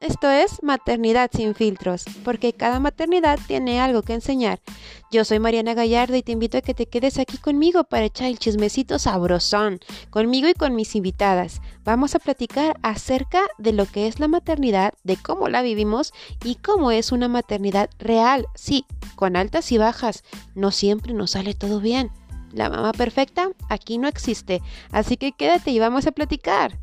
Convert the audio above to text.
Esto es Maternidad sin filtros, porque cada maternidad tiene algo que enseñar. Yo soy Mariana Gallardo y te invito a que te quedes aquí conmigo para echar el chismecito sabrosón, conmigo y con mis invitadas. Vamos a platicar acerca de lo que es la maternidad, de cómo la vivimos y cómo es una maternidad real, sí, con altas y bajas. No siempre nos sale todo bien. La mamá perfecta aquí no existe, así que quédate y vamos a platicar.